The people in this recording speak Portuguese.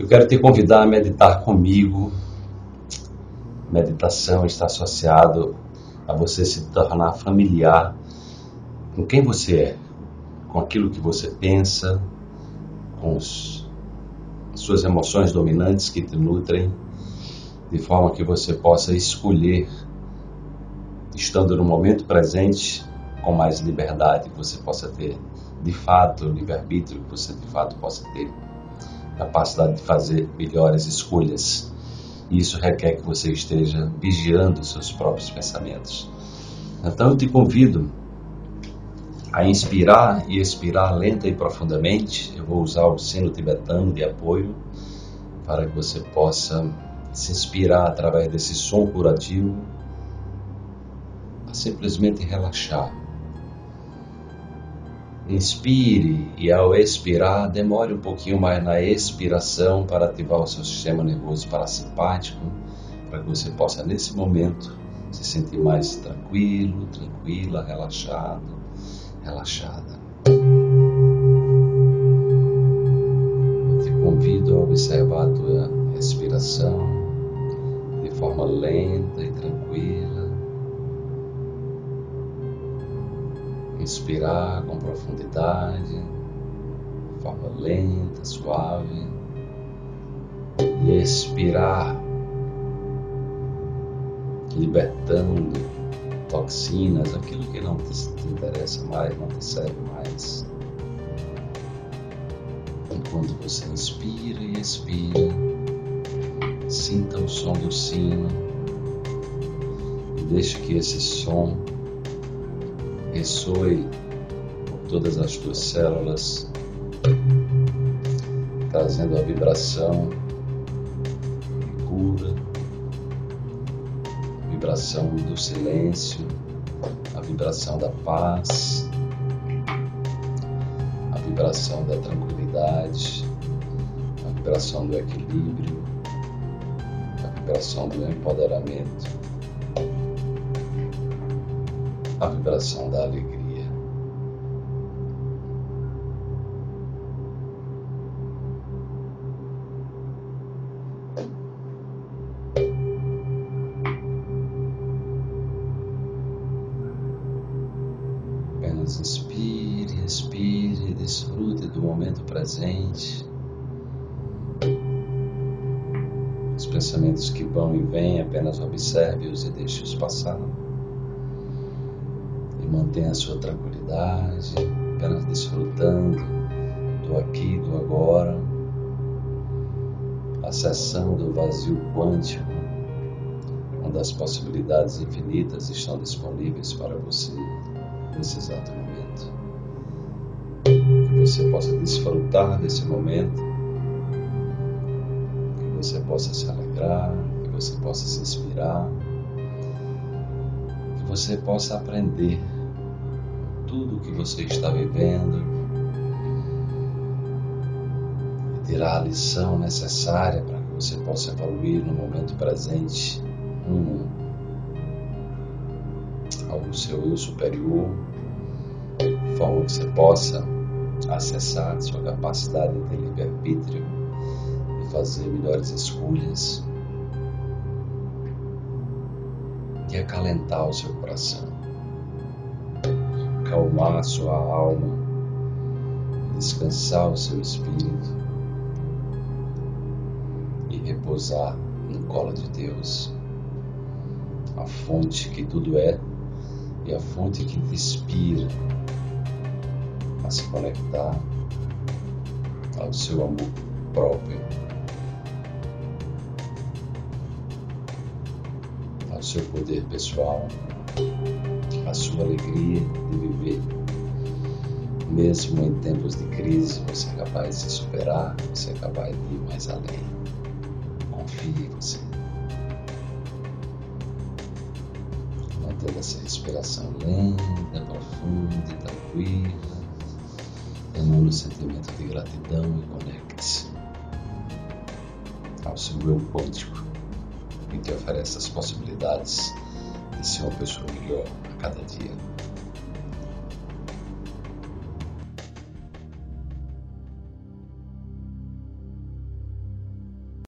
Eu quero te convidar a meditar comigo. Meditação está associado a você se tornar familiar com quem você é, com aquilo que você pensa, com os, as suas emoções dominantes que te nutrem, de forma que você possa escolher, estando no momento presente, com mais liberdade, que você possa ter de fato o livre-arbítrio, que você de fato possa ter capacidade de fazer melhores escolhas. E isso requer que você esteja vigiando os seus próprios pensamentos. Então eu te convido a inspirar e expirar lenta e profundamente. Eu vou usar o sino tibetano de apoio para que você possa se inspirar através desse som curativo a simplesmente relaxar. Inspire e ao expirar, demore um pouquinho mais na expiração para ativar o seu sistema nervoso parasimpático, para que você possa nesse momento se sentir mais tranquilo, tranquila, relaxado relaxada. Eu te convido a observar a tua respiração de forma lenta e tranquila. Inspirar com profundidade, de forma lenta, suave. E expirar, libertando toxinas, aquilo que não te, te interessa mais, não te serve mais. Enquanto você inspira e expira, sinta o som do sino e deixe que esse som ressoe por todas as tuas células, trazendo a vibração de cura vibração do silêncio, a vibração da paz, a vibração da tranquilidade, a vibração do equilíbrio, a vibração do empoderamento, a vibração da alegria. inspire, respire, desfrute do momento presente. Os pensamentos que vão e vêm, apenas observe-os e deixe-os passar. E mantenha a sua tranquilidade, apenas desfrutando do aqui, do agora, acessando o vazio quântico, onde as possibilidades infinitas estão disponíveis para você nesse exato momento. Que você possa desfrutar desse momento, que você possa se alegrar, que você possa se inspirar, que você possa aprender tudo o que você está vivendo. E tirar a lição necessária para que você possa evoluir no momento presente. Rumo ao seu eu superior de forma que você possa acessar sua capacidade de livre-arbítrio e fazer melhores escolhas. E acalentar o seu coração, acalmar sua alma, descansar o seu espírito e repousar no colo de Deus, a fonte que tudo é e a fonte que te inspira a se conectar ao seu amor próprio, ao seu poder pessoal, à sua alegria de viver. Mesmo em tempos de crise, você é capaz de se superar, você é capaz de ir mais além. Confie em você. Mantendo essa respiração lenta, profunda e tranquila emana o sentimento de gratidão e conecte-se ao seu eu quântico que te oferece as possibilidades de ser uma pessoa melhor a cada dia.